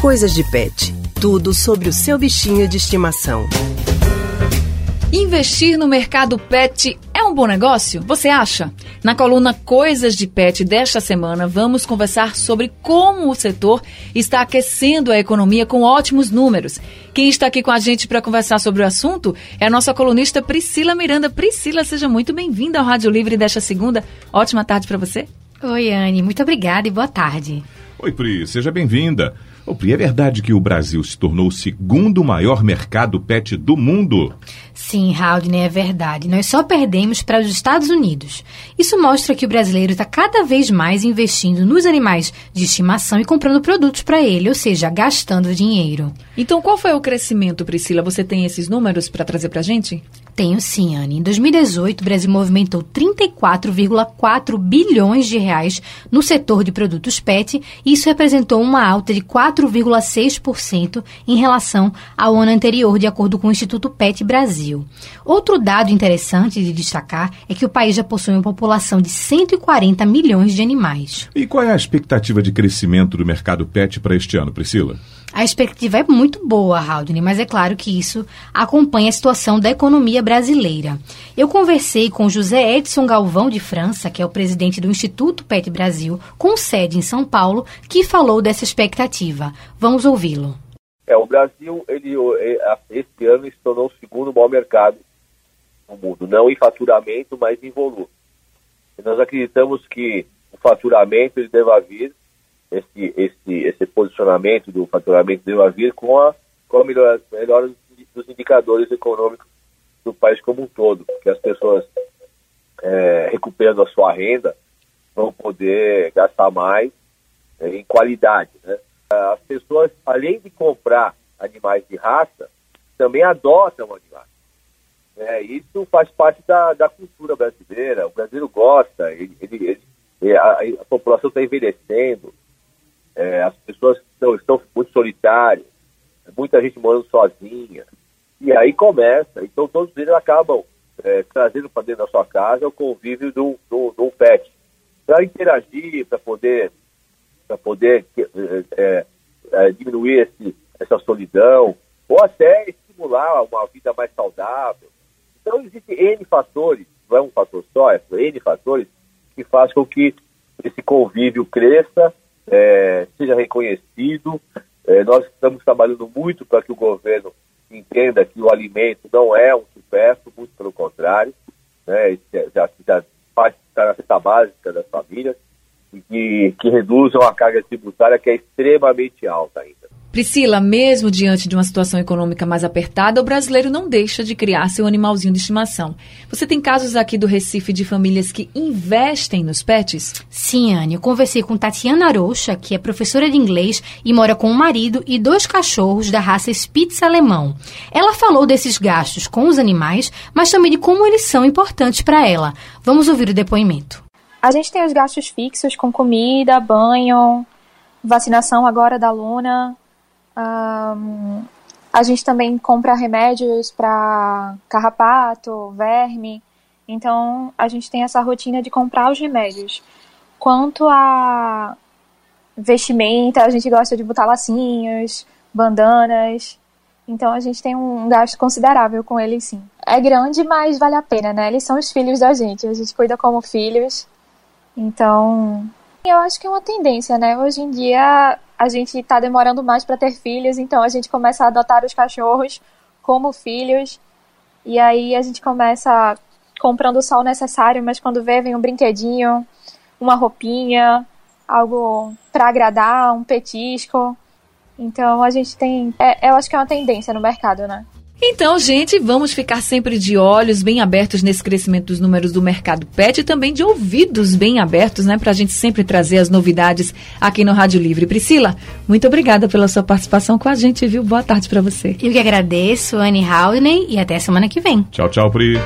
Coisas de Pet. Tudo sobre o seu bichinho de estimação. Investir no mercado pet é um bom negócio? Você acha? Na coluna Coisas de Pet desta semana, vamos conversar sobre como o setor está aquecendo a economia com ótimos números. Quem está aqui com a gente para conversar sobre o assunto é a nossa colunista Priscila Miranda. Priscila, seja muito bem-vinda ao Rádio Livre desta segunda. Ótima tarde para você. Oi, Anne. Muito obrigada e boa tarde. Oi, Pri. Seja bem-vinda. Ô, Pri, é verdade que o Brasil se tornou o segundo maior mercado pet do mundo? Sim, Haldane, é verdade. Nós só perdemos para os Estados Unidos. Isso mostra que o brasileiro está cada vez mais investindo nos animais de estimação e comprando produtos para ele, ou seja, gastando dinheiro. Então, qual foi o crescimento, Priscila? Você tem esses números para trazer para a gente? Tenho sim, Anne. Em 2018, o Brasil movimentou 34,4 bilhões de reais no setor de produtos PET e isso representou uma alta de 4,6% em relação ao ano anterior, de acordo com o Instituto PET Brasil. Outro dado interessante de destacar é que o país já possui uma população de 140 milhões de animais. E qual é a expectativa de crescimento do mercado pet para este ano, Priscila? A expectativa é muito boa, Haldane, mas é claro que isso acompanha a situação da economia brasileira. Eu conversei com José Edson Galvão de França, que é o presidente do Instituto PET Brasil, com sede em São Paulo, que falou dessa expectativa. Vamos ouvi-lo. É, o Brasil, ele, esse ano, se tornou o segundo maior mercado no mundo, não em faturamento, mas em volume. E nós acreditamos que o faturamento ele deva vir esse, esse, esse posicionamento do faturamento deva vir com a, com a melhora, melhora dos indicadores econômicos do país como um todo, que as pessoas é, recuperando a sua renda vão poder gastar mais é, em qualidade. Né? As pessoas, além de comprar animais de raça, também adotam animais. É, isso faz parte da, da cultura brasileira. O brasileiro gosta, ele, ele, ele a, a, população está envelhecendo, é, as pessoas estão, estão muito solitárias, muita gente morando sozinha. E aí começa, então todos eles acabam é, trazendo para dentro da sua casa o convívio do, do, pet. Para interagir, para poder, pra poder é, é, é, diminuir esse, essa solidão, ou até estimular uma vida mais saudável. Então existem N fatores, não é um fator só, é N fatores que faz com que esse convívio cresça é, seja reconhecido. É, nós estamos trabalhando muito para que o governo entenda que o alimento não é um supérfluo, muito pelo contrário, né, já, já faz da cesta básica das famílias e que, que reduzam a carga tributária que é extremamente alta ainda. Priscila, mesmo diante de uma situação econômica mais apertada, o brasileiro não deixa de criar seu animalzinho de estimação. Você tem casos aqui do Recife de famílias que investem nos pets? Sim, Anne. Eu conversei com Tatiana Rocha, que é professora de inglês e mora com o marido e dois cachorros da raça Spitz alemão. Ela falou desses gastos com os animais, mas também de como eles são importantes para ela. Vamos ouvir o depoimento. A gente tem os gastos fixos com comida, banho, vacinação agora da Luna, um, a gente também compra remédios para carrapato, verme. Então a gente tem essa rotina de comprar os remédios. Quanto a vestimenta, a gente gosta de botar lacinhos, bandanas. Então a gente tem um gasto considerável com eles sim. É grande, mas vale a pena, né? Eles são os filhos da gente, a gente cuida como filhos. Então, eu acho que é uma tendência, né? Hoje em dia a gente está demorando mais para ter filhos, então a gente começa a adotar os cachorros como filhos. E aí a gente começa comprando só o necessário, mas quando vê, vem um brinquedinho, uma roupinha, algo para agradar, um petisco. Então a gente tem. É, eu acho que é uma tendência no mercado, né? Então, gente, vamos ficar sempre de olhos bem abertos nesse crescimento dos números do mercado pet e também de ouvidos bem abertos, né? Para a gente sempre trazer as novidades aqui no Rádio Livre. Priscila, muito obrigada pela sua participação com a gente, viu? Boa tarde para você. Eu que agradeço, Anne Haldney, e até semana que vem. Tchau, tchau, Pri.